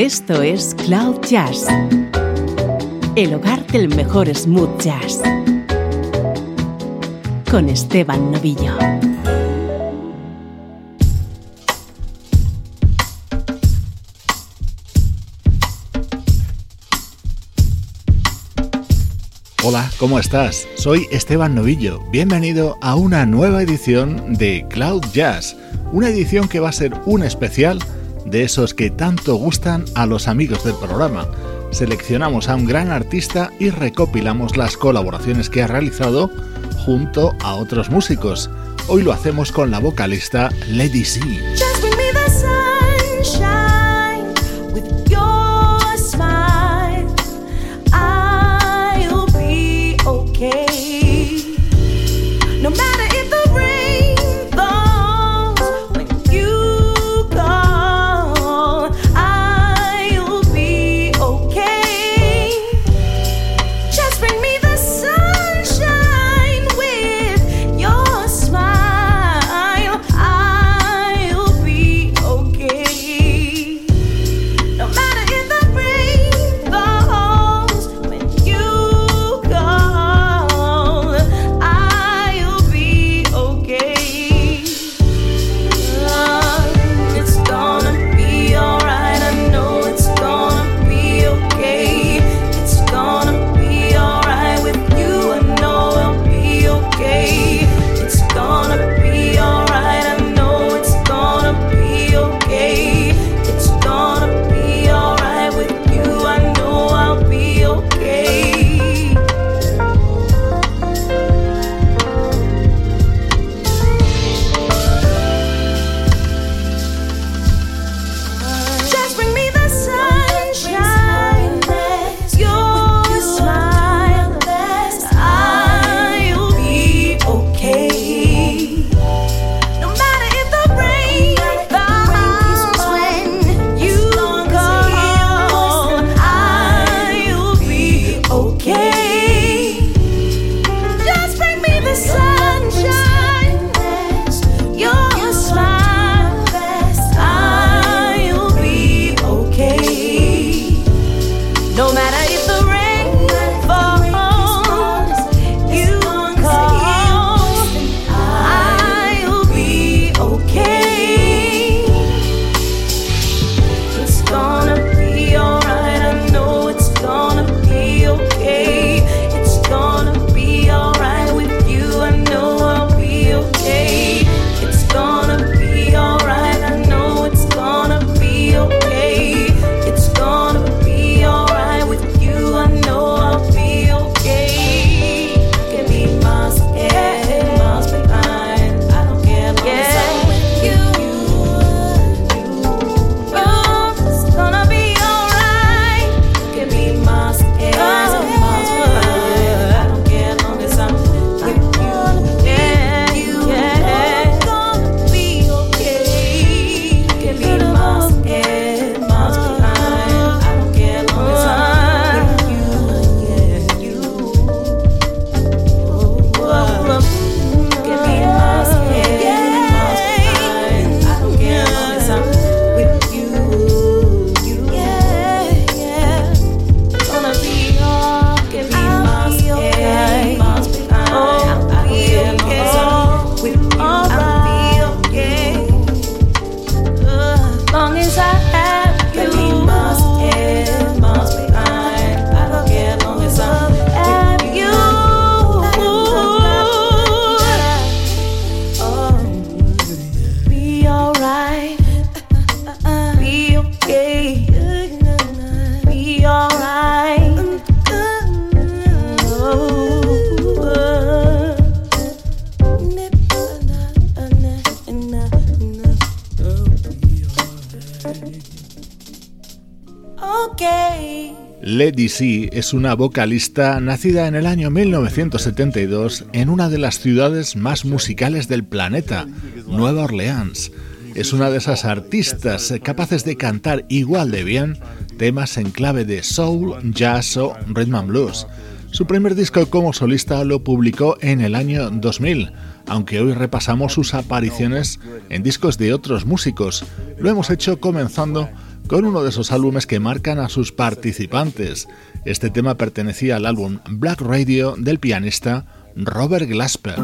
Esto es Cloud Jazz, el hogar del mejor smooth jazz, con Esteban Novillo. Hola, ¿cómo estás? Soy Esteban Novillo. Bienvenido a una nueva edición de Cloud Jazz, una edición que va a ser un especial de esos que tanto gustan a los amigos del programa. Seleccionamos a un gran artista y recopilamos las colaboraciones que ha realizado junto a otros músicos. Hoy lo hacemos con la vocalista Lady C. una vocalista nacida en el año 1972 en una de las ciudades más musicales del planeta, Nueva Orleans. Es una de esas artistas capaces de cantar igual de bien temas en clave de soul, jazz o rhythm and blues. Su primer disco como solista lo publicó en el año 2000, aunque hoy repasamos sus apariciones en discos de otros músicos. Lo hemos hecho comenzando con uno de esos álbumes que marcan a sus participantes. Este tema pertenecía al álbum Black Radio del pianista Robert Glasper.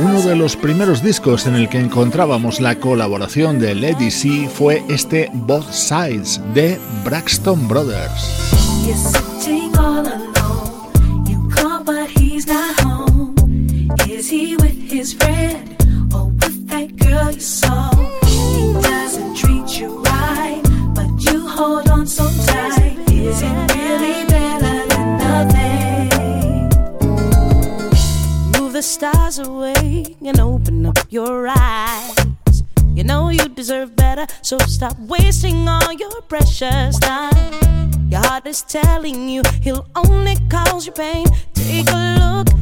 Uno de los primeros discos en el que encontrábamos la colaboración de Lady C fue este Both Sides de Braxton Brothers. Stop wasting all your precious time. Your heart is telling you he'll only cause you pain. Take a look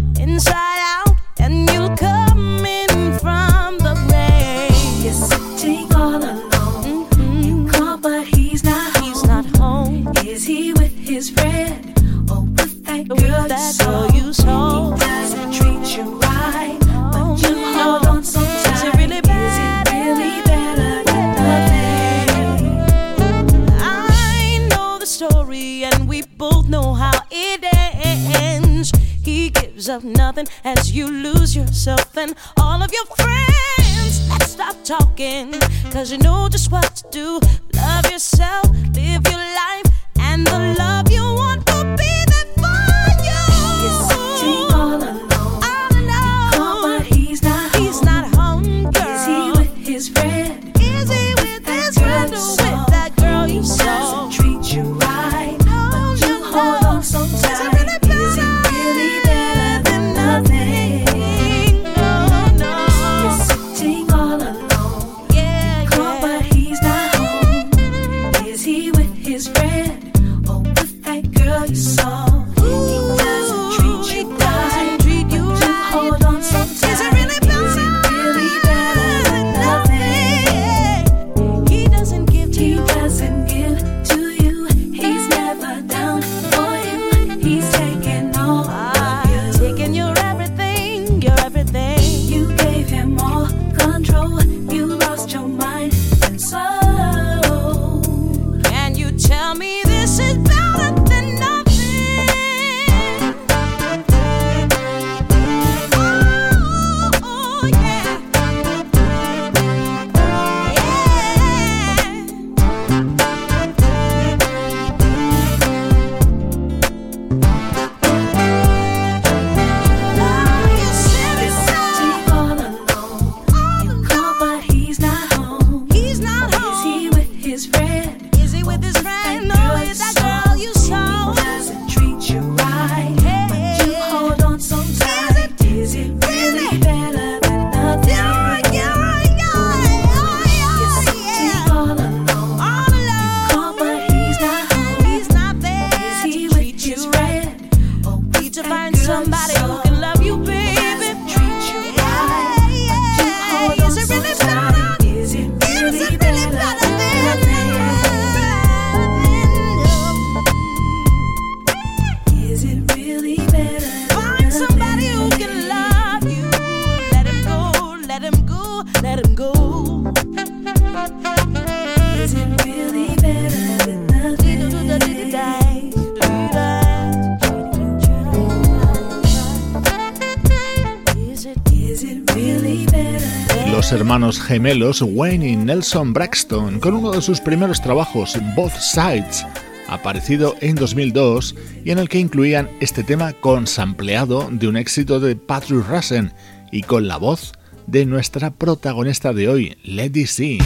hermanos gemelos Wayne y Nelson Braxton con uno de sus primeros trabajos, Both Sides, aparecido en 2002 y en el que incluían este tema con sampleado de un éxito de Patrick Russen y con la voz de nuestra protagonista de hoy, Lady C.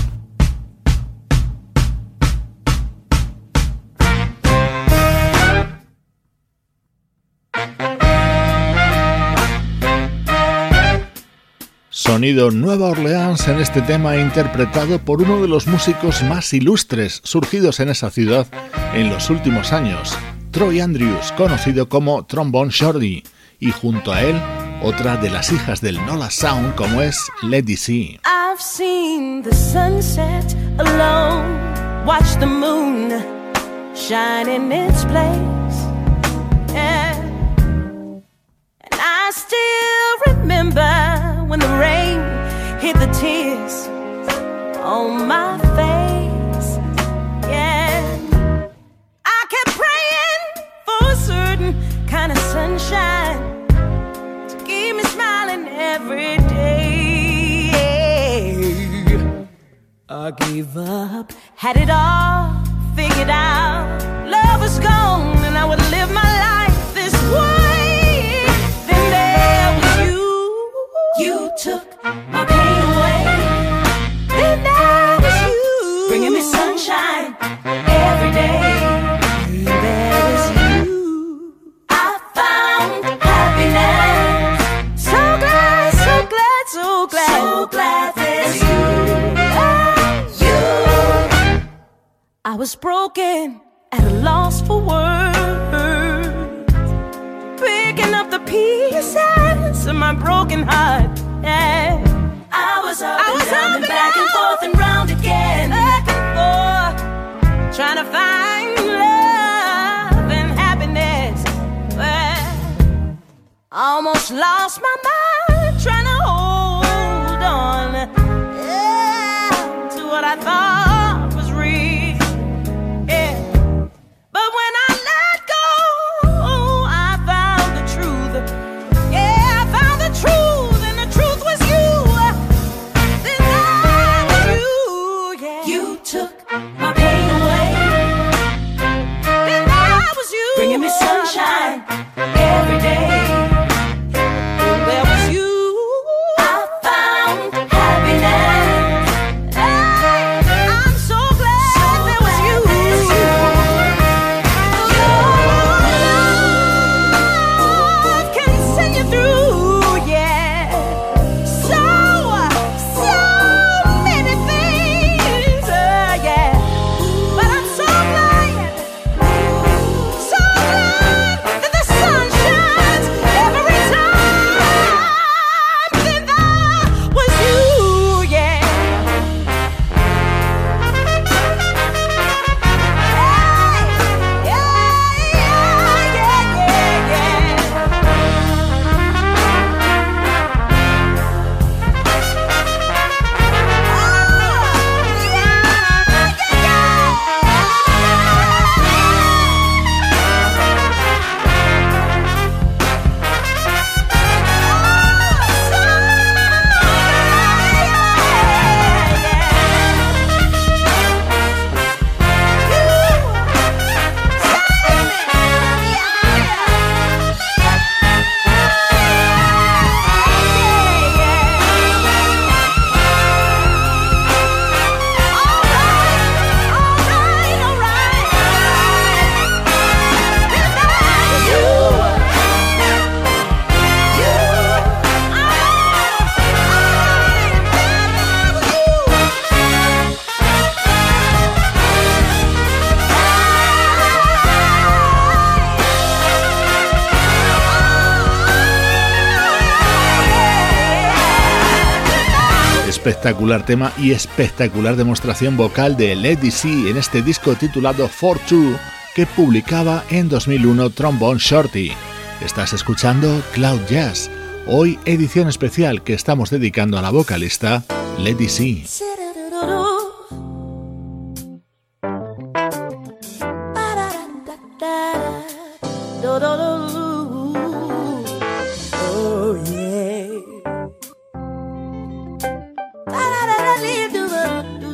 Nueva Orleans en este tema interpretado por uno de los músicos más ilustres surgidos en esa ciudad en los últimos años, Troy Andrews, conocido como Trombone Shorty, y junto a él otra de las hijas del Nola Sound como es Lady C. when the rain hit the tears on my face. Yeah, I kept praying for a certain kind of sunshine to keep me smiling every day. Yeah. I gave up, had it all figured out. Love was gone. my mind. espectacular tema y espectacular demostración vocal de Lady C en este disco titulado For Two que publicaba en 2001 Trombone Shorty. Estás escuchando Cloud Jazz, hoy edición especial que estamos dedicando a la vocalista Lady C.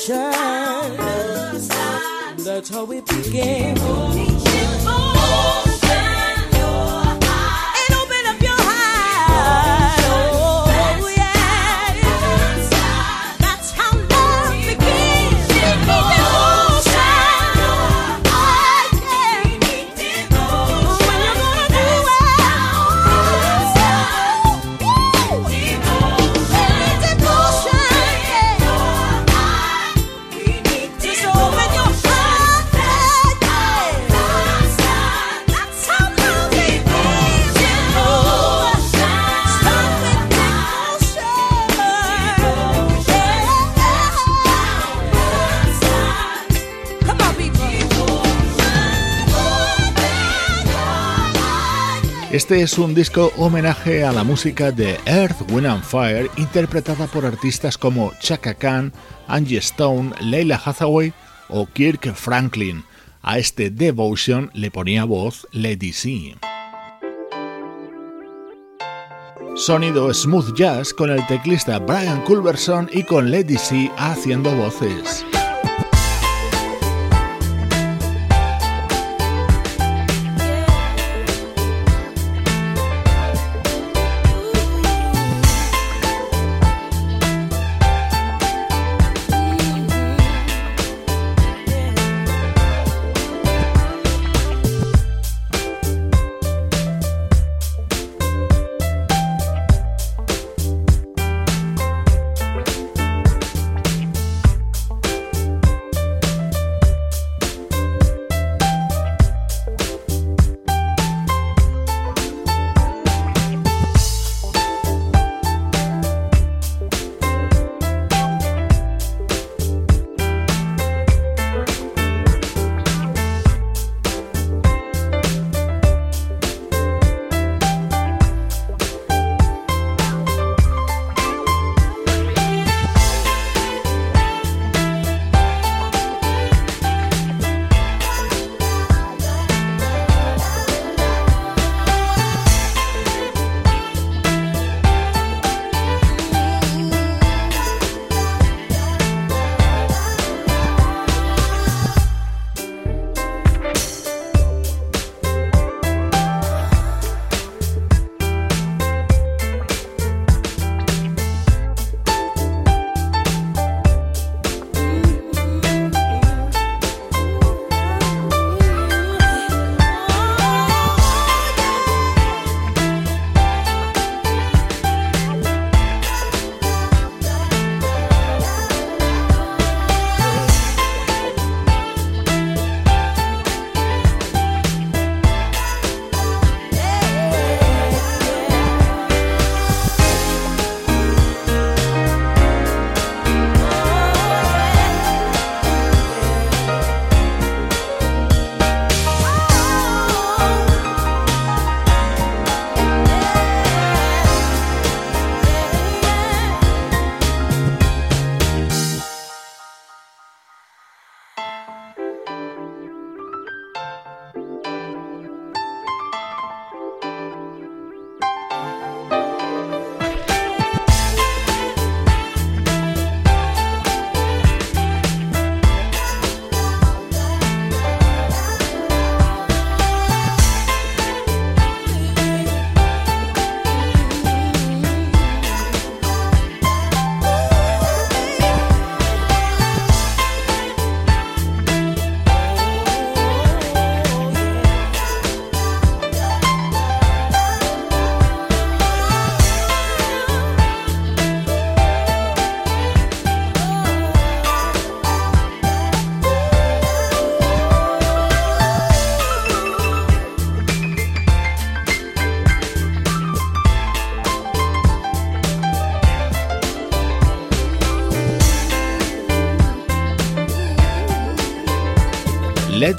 ocean. That's how we begin. Este es un disco homenaje a la música de Earth, Wind and Fire, interpretada por artistas como Chaka Khan, Angie Stone, Leila Hathaway o Kirk Franklin. A este Devotion le ponía voz Lady C. Sonido smooth jazz con el teclista Brian Culberson y con Lady C haciendo voces.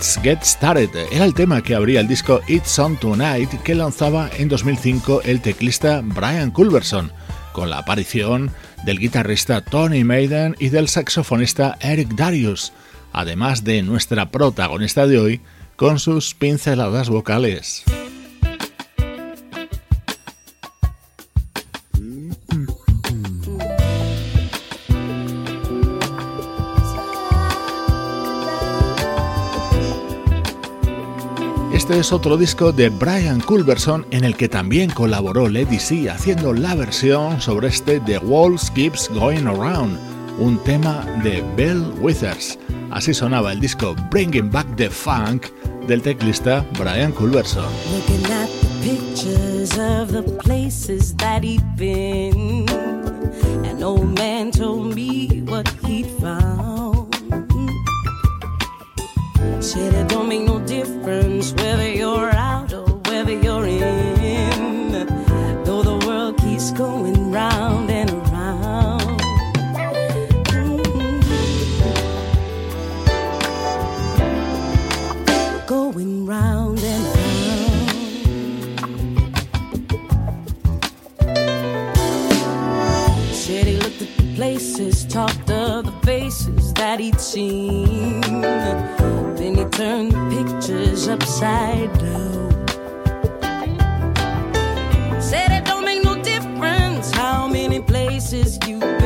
Let's Get Started era el tema que abría el disco It's On Tonight que lanzaba en 2005 el teclista Brian Culberson, con la aparición del guitarrista Tony Maiden y del saxofonista Eric Darius, además de nuestra protagonista de hoy con sus pinceladas vocales. Este es otro disco de Brian Culberson en el que también colaboró Lady C haciendo la versión sobre este The Walls Keeps Going Around, un tema de Bill Withers. Así sonaba el disco Bringing Back the Funk del teclista Brian Culberson. Said it don't make no difference whether you're out or whether you're in. Though the world keeps going round and around. Mm-hmm. Going round and around. Said he looked at the places, talked of the faces that he'd seen turn pictures upside down. Said it don't make no difference how many places you've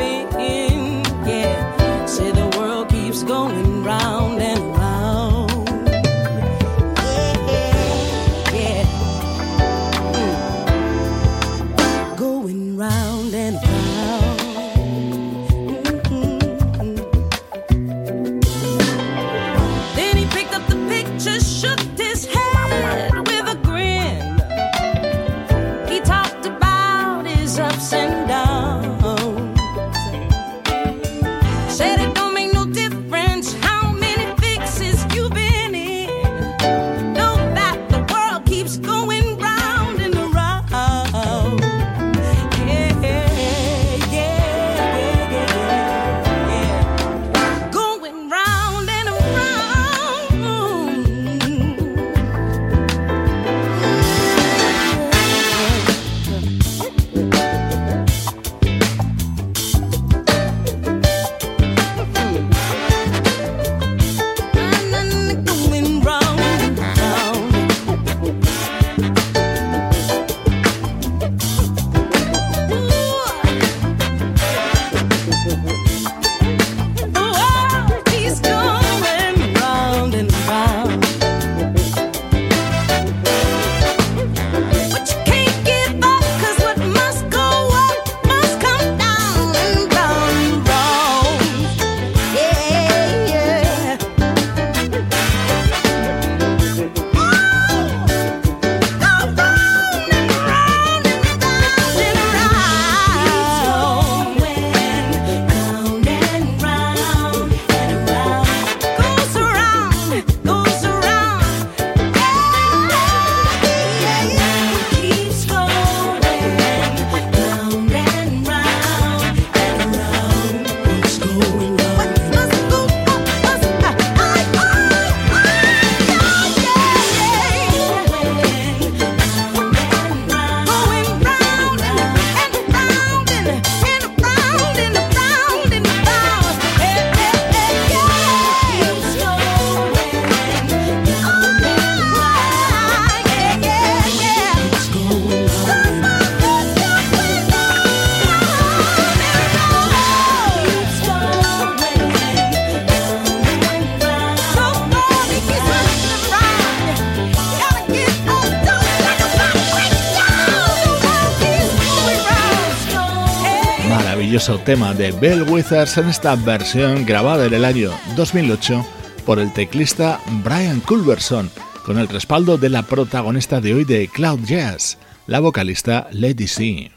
tema de Bell Withers en esta versión grabada en el año 2008 por el teclista Brian Culberson, con el respaldo de la protagonista de hoy de Cloud Jazz, la vocalista Lady C.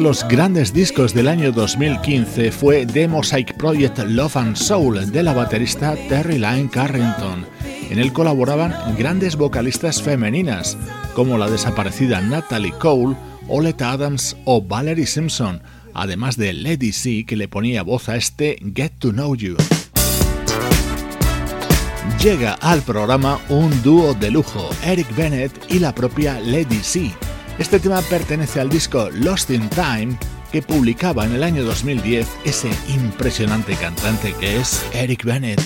los grandes discos del año 2015 fue The Mosaic Project Love and Soul de la baterista Terry Lyne Carrington. En él colaboraban grandes vocalistas femeninas como la desaparecida Natalie Cole, Oleta Adams o Valerie Simpson, además de Lady C que le ponía voz a este Get to Know You. Llega al programa un dúo de lujo, Eric Bennett y la propia Lady C este tema pertenece al disco Lost in Time que publicaba en el año 2010 ese impresionante cantante que es Eric Bennett.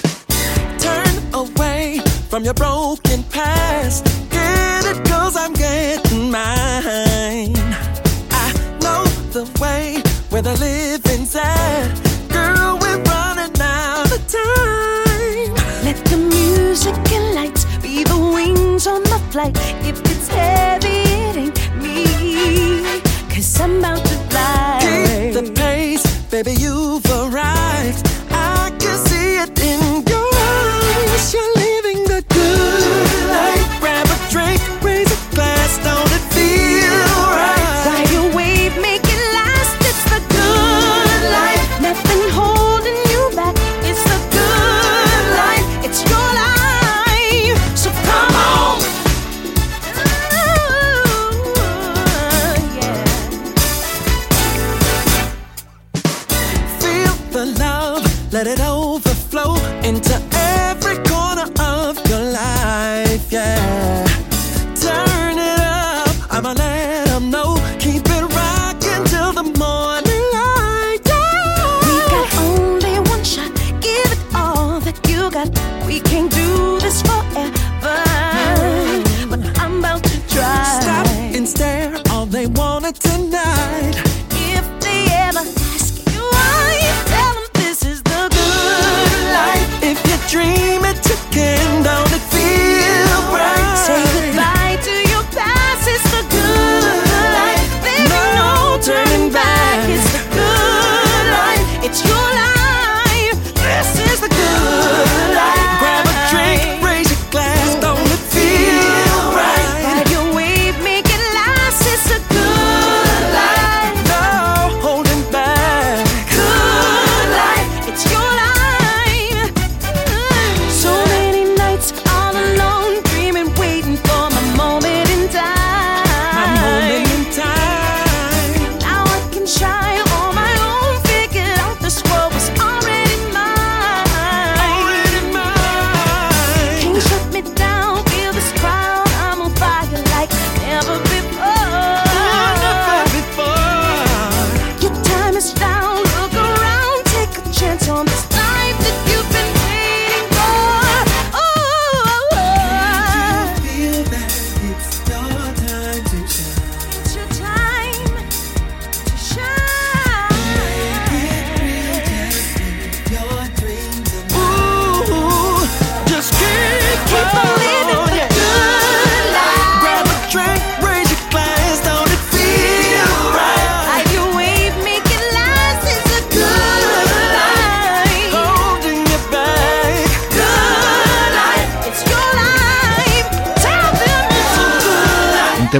Turn away from your broken past. Get it cause I'm getting mine. I know the way where the living's at. Girl, we're running out of time. Let the music and lights be the wings on the flight. If it's heavy, it ain't I'm about to fly. Keep the pace, baby, you've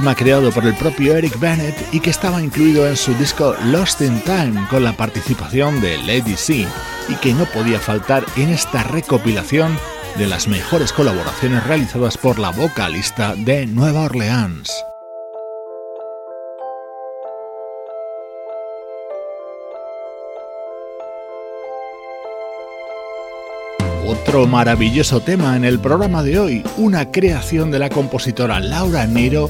tema creado por el propio Eric Bennett y que estaba incluido en su disco Lost in Time con la participación de Lady C y que no podía faltar en esta recopilación de las mejores colaboraciones realizadas por la vocalista de Nueva Orleans. Otro maravilloso tema en el programa de hoy, una creación de la compositora Laura Nero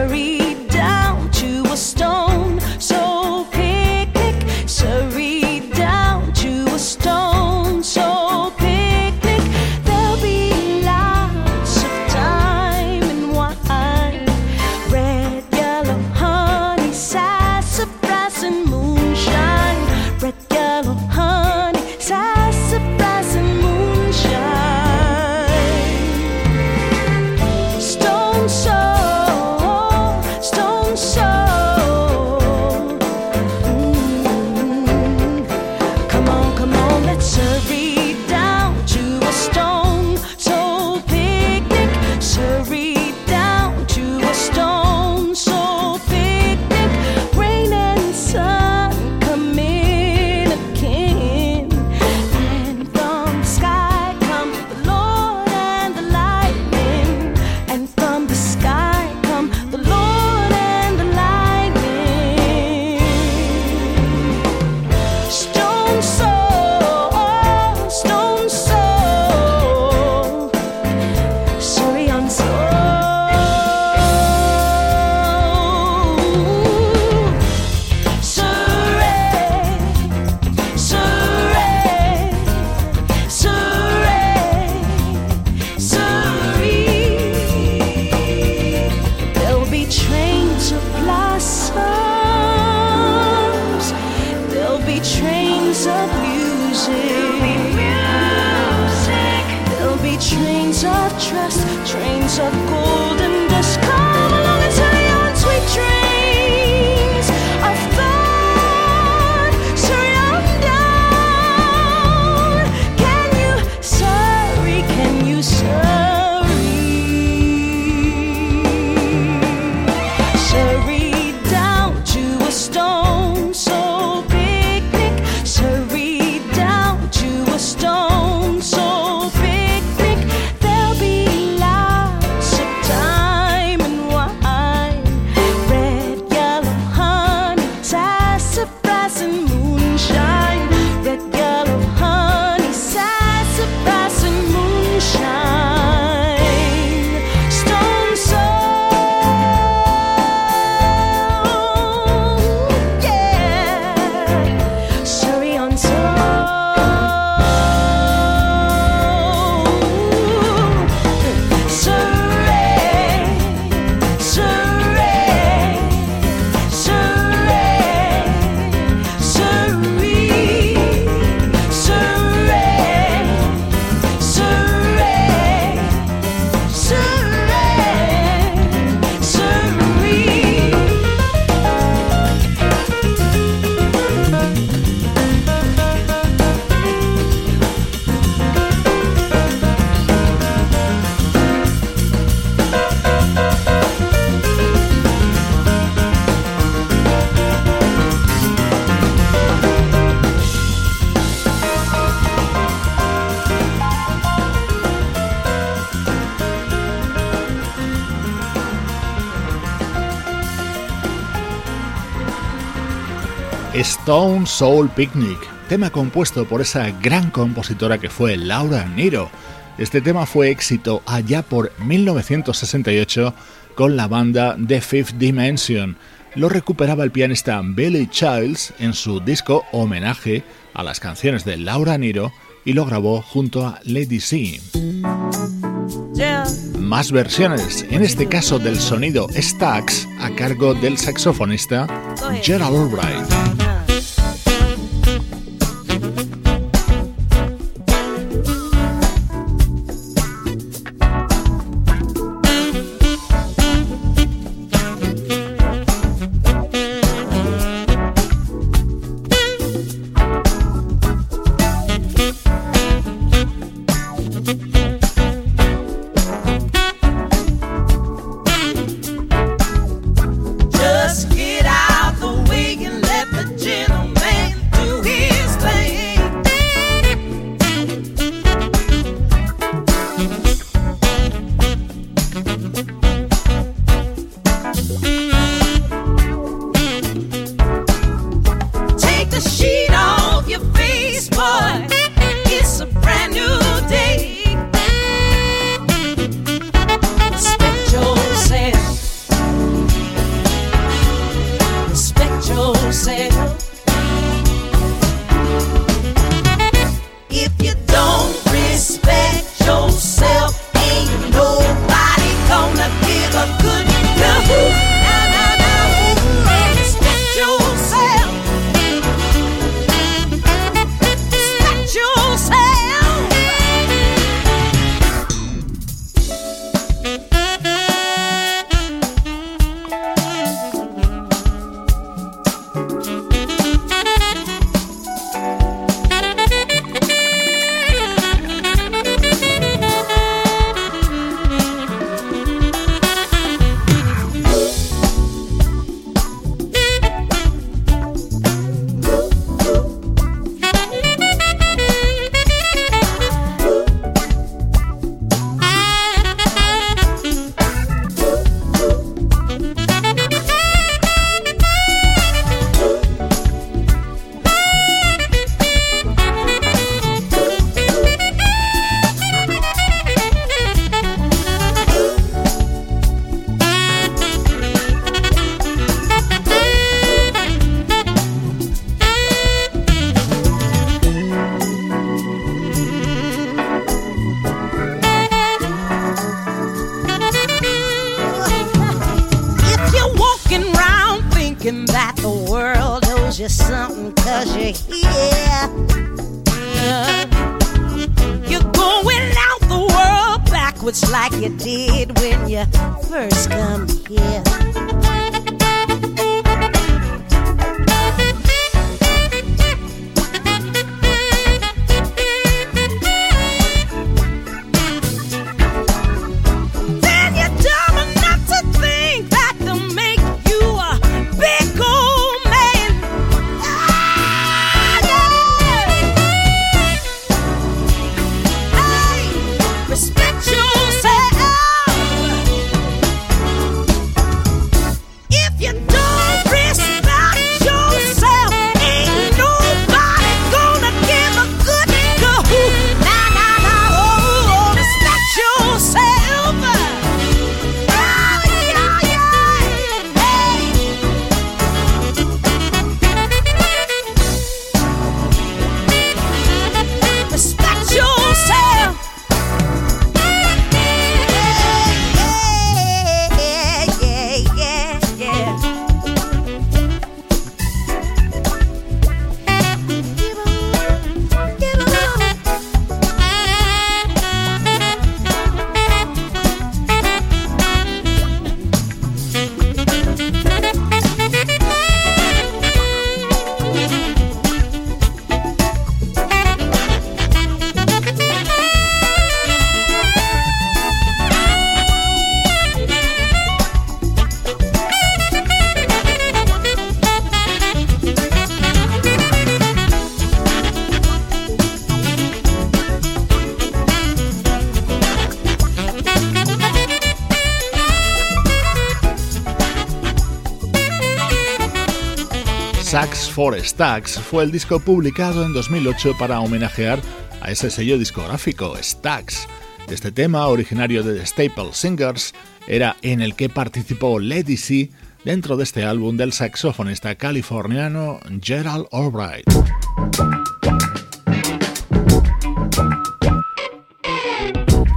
Stone Soul Picnic, tema compuesto por esa gran compositora que fue Laura Niro. Este tema fue éxito allá por 1968 con la banda The Fifth Dimension. Lo recuperaba el pianista Billy Childs en su disco homenaje a las canciones de Laura Niro y lo grabó junto a Lady C. Más versiones, en este caso del sonido Stax, a cargo del saxofonista Gerald Albright. Four Stacks fue el disco publicado en 2008 para homenajear a ese sello discográfico, Stax. Este tema, originario de The Staple Singers, era en el que participó Lady C dentro de este álbum del saxofonista californiano Gerald Albright.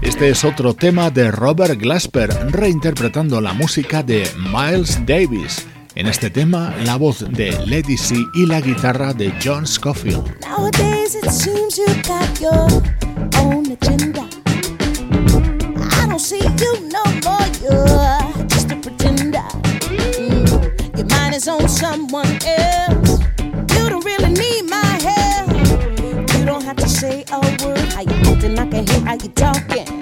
Este es otro tema de Robert Glasper reinterpretando la música de Miles Davis. En este tema, la voz de Lady C y la guitarra de John Scofield. Nowadays it seems you got your own agenda. I don't see you no more, you're just a pretender. Mm, your mind is on someone else. You don't really need my help. You don't have to say a word. How you acting? I can hear how you talking.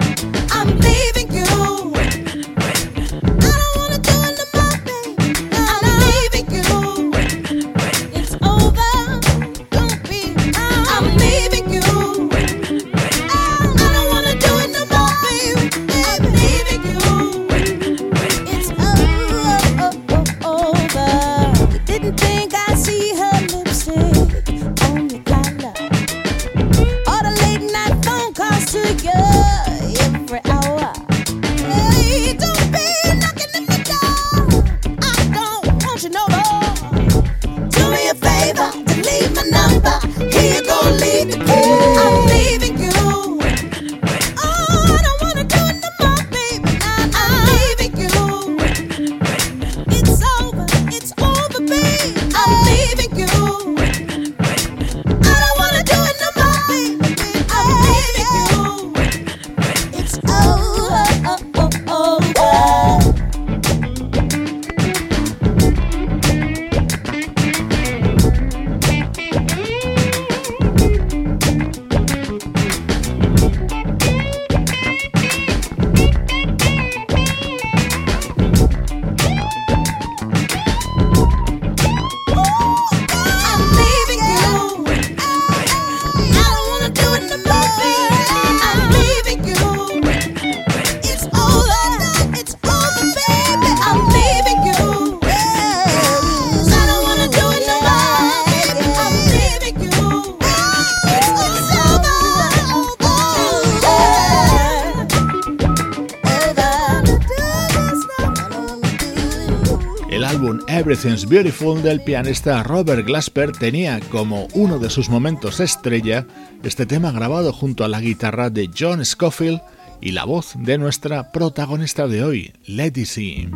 Everything's Beautiful del pianista Robert Glasper tenía como uno de sus momentos estrella este tema grabado junto a la guitarra de John Scofield y la voz de nuestra protagonista de hoy, Letty C.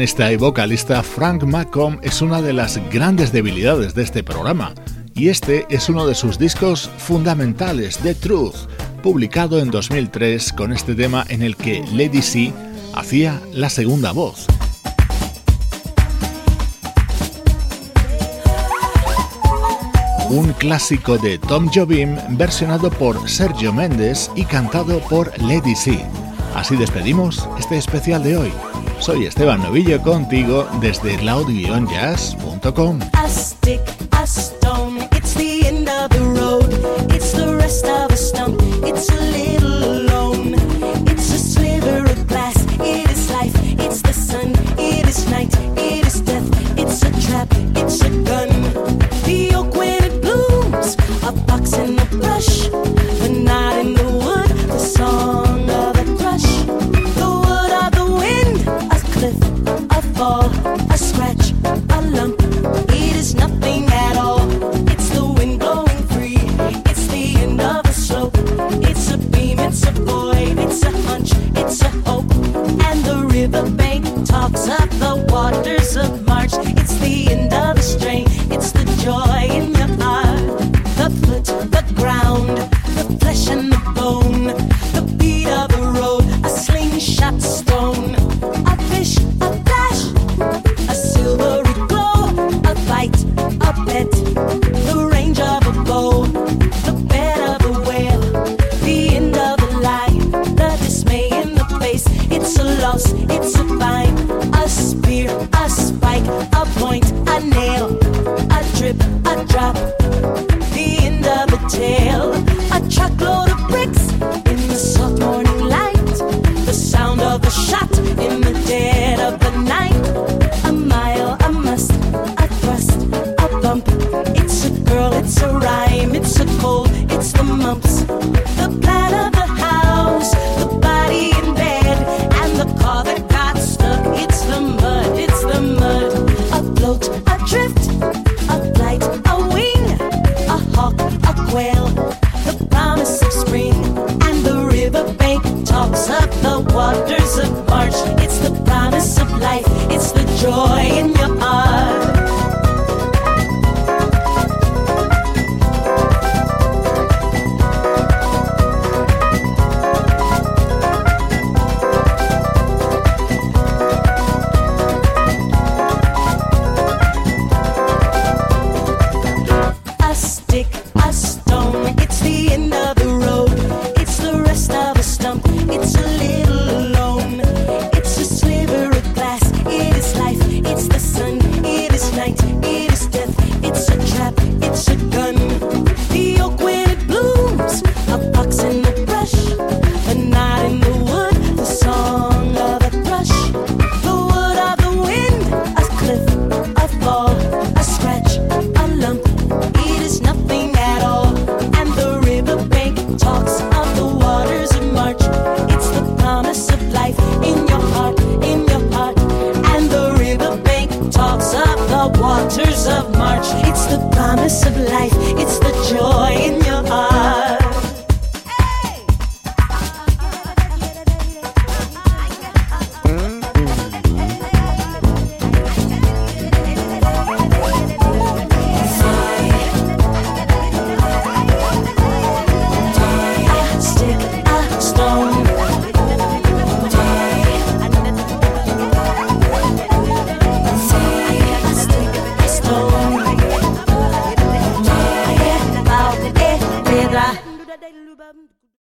pianista y vocalista Frank McComb es una de las grandes debilidades de este programa, y este es uno de sus discos fundamentales, The Truth, publicado en 2003 con este tema en el que Lady C hacía la segunda voz. Un clásico de Tom Jobim versionado por Sergio Méndez y cantado por Lady C. Así despedimos este especial de hoy. Soy Esteban Novillo contigo desde cloud-jazz.com.